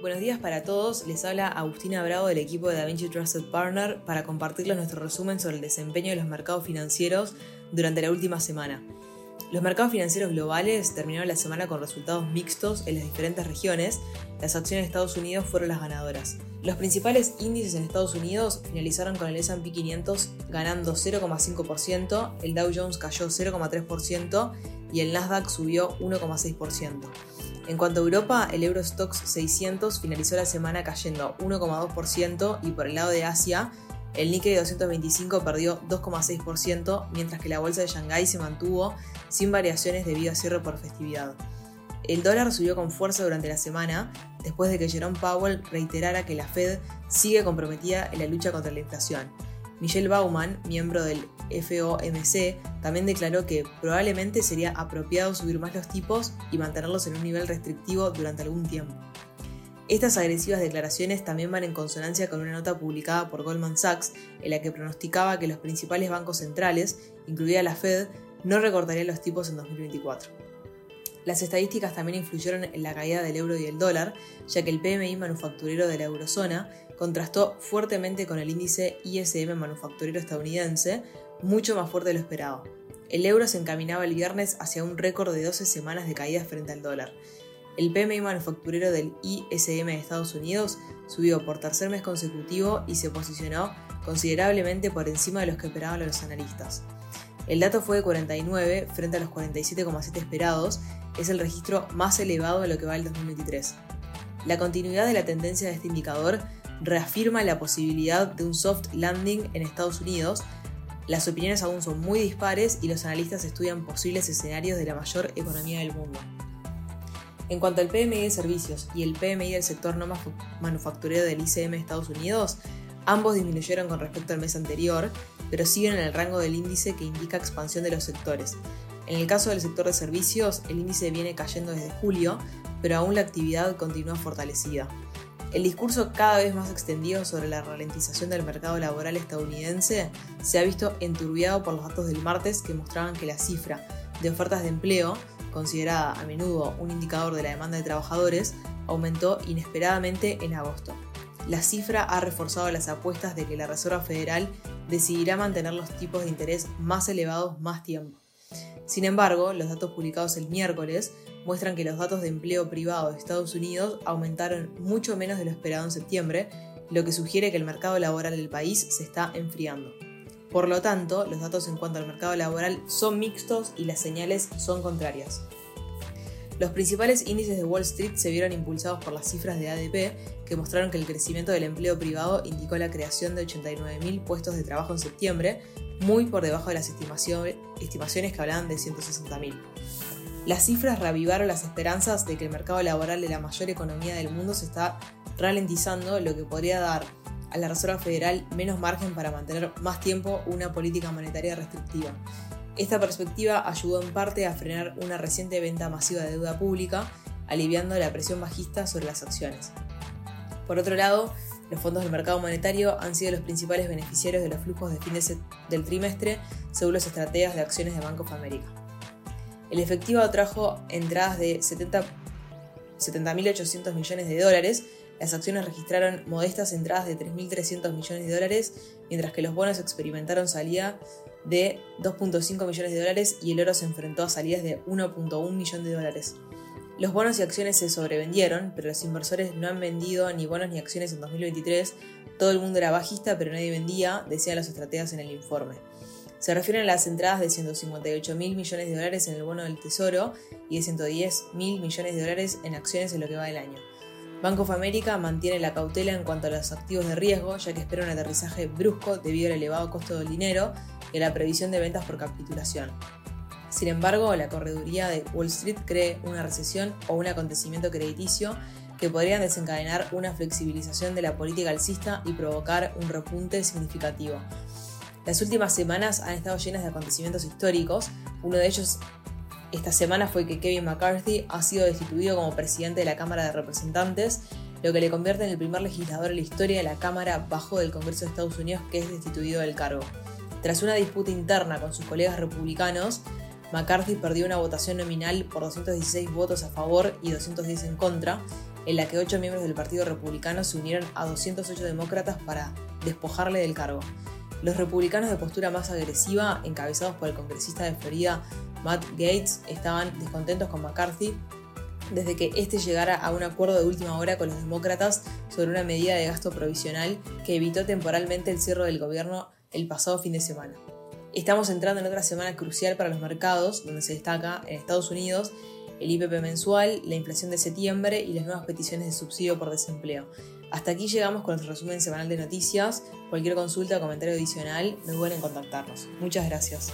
Buenos días para todos, les habla Agustina Bravo del equipo de DaVinci Trusted Partner para compartirles nuestro resumen sobre el desempeño de los mercados financieros durante la última semana. Los mercados financieros globales terminaron la semana con resultados mixtos en las diferentes regiones. Las acciones de Estados Unidos fueron las ganadoras. Los principales índices en Estados Unidos finalizaron con el S&P 500 ganando 0,5%, el Dow Jones cayó 0,3% y el Nasdaq subió 1,6%. En cuanto a Europa, el Eurostox 600 finalizó la semana cayendo 1,2% y por el lado de Asia, el Nikkei 225 perdió 2,6%, mientras que la bolsa de Shanghái se mantuvo sin variaciones debido a cierre por festividad. El dólar subió con fuerza durante la semana, después de que Jerome Powell reiterara que la Fed sigue comprometida en la lucha contra la inflación. Michelle Bauman, miembro del FOMC, también declaró que probablemente sería apropiado subir más los tipos y mantenerlos en un nivel restrictivo durante algún tiempo. Estas agresivas declaraciones también van en consonancia con una nota publicada por Goldman Sachs en la que pronosticaba que los principales bancos centrales, incluida la Fed, no recortarían los tipos en 2024. Las estadísticas también influyeron en la caída del euro y el dólar, ya que el PMI manufacturero de la eurozona contrastó fuertemente con el índice ISM manufacturero estadounidense, mucho más fuerte de lo esperado. El euro se encaminaba el viernes hacia un récord de 12 semanas de caídas frente al dólar. El PMI manufacturero del ISM de Estados Unidos subió por tercer mes consecutivo y se posicionó considerablemente por encima de los que esperaban los analistas. El dato fue de 49 frente a los 47,7 esperados, es el registro más elevado de lo que va el 2023. La continuidad de la tendencia de este indicador reafirma la posibilidad de un soft landing en Estados Unidos. Las opiniones aún son muy dispares y los analistas estudian posibles escenarios de la mayor economía del mundo. En cuanto al PMI de servicios y el PMI del sector no manufacturero del ICM de Estados Unidos, ambos disminuyeron con respecto al mes anterior, pero siguen en el rango del índice que indica expansión de los sectores. En el caso del sector de servicios, el índice viene cayendo desde julio, pero aún la actividad continúa fortalecida. El discurso cada vez más extendido sobre la ralentización del mercado laboral estadounidense se ha visto enturbiado por los datos del martes que mostraban que la cifra de ofertas de empleo, considerada a menudo un indicador de la demanda de trabajadores, aumentó inesperadamente en agosto. La cifra ha reforzado las apuestas de que la Reserva Federal decidirá mantener los tipos de interés más elevados más tiempo. Sin embargo, los datos publicados el miércoles muestran que los datos de empleo privado de Estados Unidos aumentaron mucho menos de lo esperado en septiembre, lo que sugiere que el mercado laboral del país se está enfriando. Por lo tanto, los datos en cuanto al mercado laboral son mixtos y las señales son contrarias. Los principales índices de Wall Street se vieron impulsados por las cifras de ADP, que mostraron que el crecimiento del empleo privado indicó la creación de 89.000 puestos de trabajo en septiembre, muy por debajo de las estimaciones que hablaban de 160.000. Las cifras reavivaron las esperanzas de que el mercado laboral de la mayor economía del mundo se está ralentizando, lo que podría dar a la Reserva Federal menos margen para mantener más tiempo una política monetaria restrictiva. Esta perspectiva ayudó en parte a frenar una reciente venta masiva de deuda pública, aliviando la presión bajista sobre las acciones. Por otro lado, los fondos del mercado monetario han sido los principales beneficiarios de los flujos de fin del trimestre, según los estrategas de acciones de Bank of America. El efectivo trajo entradas de 70.800 millones de dólares, las acciones registraron modestas entradas de 3.300 millones de dólares, mientras que los bonos experimentaron salida de 2.5 millones de dólares y el oro se enfrentó a salidas de 1.1 millón de dólares. Los bonos y acciones se sobrevendieron, pero los inversores no han vendido ni bonos ni acciones en 2023. Todo el mundo era bajista, pero nadie vendía, decían los estrategas en el informe. Se refieren a las entradas de 158 mil millones de dólares en el bono del Tesoro y de 110 mil millones de dólares en acciones en lo que va del año. Bank of America mantiene la cautela en cuanto a los activos de riesgo, ya que espera un aterrizaje brusco debido al elevado costo del dinero y a la previsión de ventas por capitulación. Sin embargo, la correduría de Wall Street cree una recesión o un acontecimiento crediticio que podrían desencadenar una flexibilización de la política alcista y provocar un repunte significativo. Las últimas semanas han estado llenas de acontecimientos históricos. Uno de ellos esta semana fue que Kevin McCarthy ha sido destituido como presidente de la Cámara de Representantes, lo que le convierte en el primer legislador en la historia de la Cámara bajo del Congreso de Estados Unidos que es destituido del cargo. Tras una disputa interna con sus colegas republicanos, McCarthy perdió una votación nominal por 216 votos a favor y 210 en contra, en la que ocho miembros del Partido Republicano se unieron a 208 demócratas para despojarle del cargo. Los republicanos de postura más agresiva, encabezados por el congresista de Florida Matt Gates, estaban descontentos con McCarthy desde que éste llegara a un acuerdo de última hora con los demócratas sobre una medida de gasto provisional que evitó temporalmente el cierre del gobierno el pasado fin de semana. Estamos entrando en otra semana crucial para los mercados, donde se destaca en Estados Unidos el IPP mensual, la inflación de septiembre y las nuevas peticiones de subsidio por desempleo. Hasta aquí llegamos con nuestro resumen semanal de noticias. Cualquier consulta o comentario adicional, no duden en contactarnos. Muchas gracias.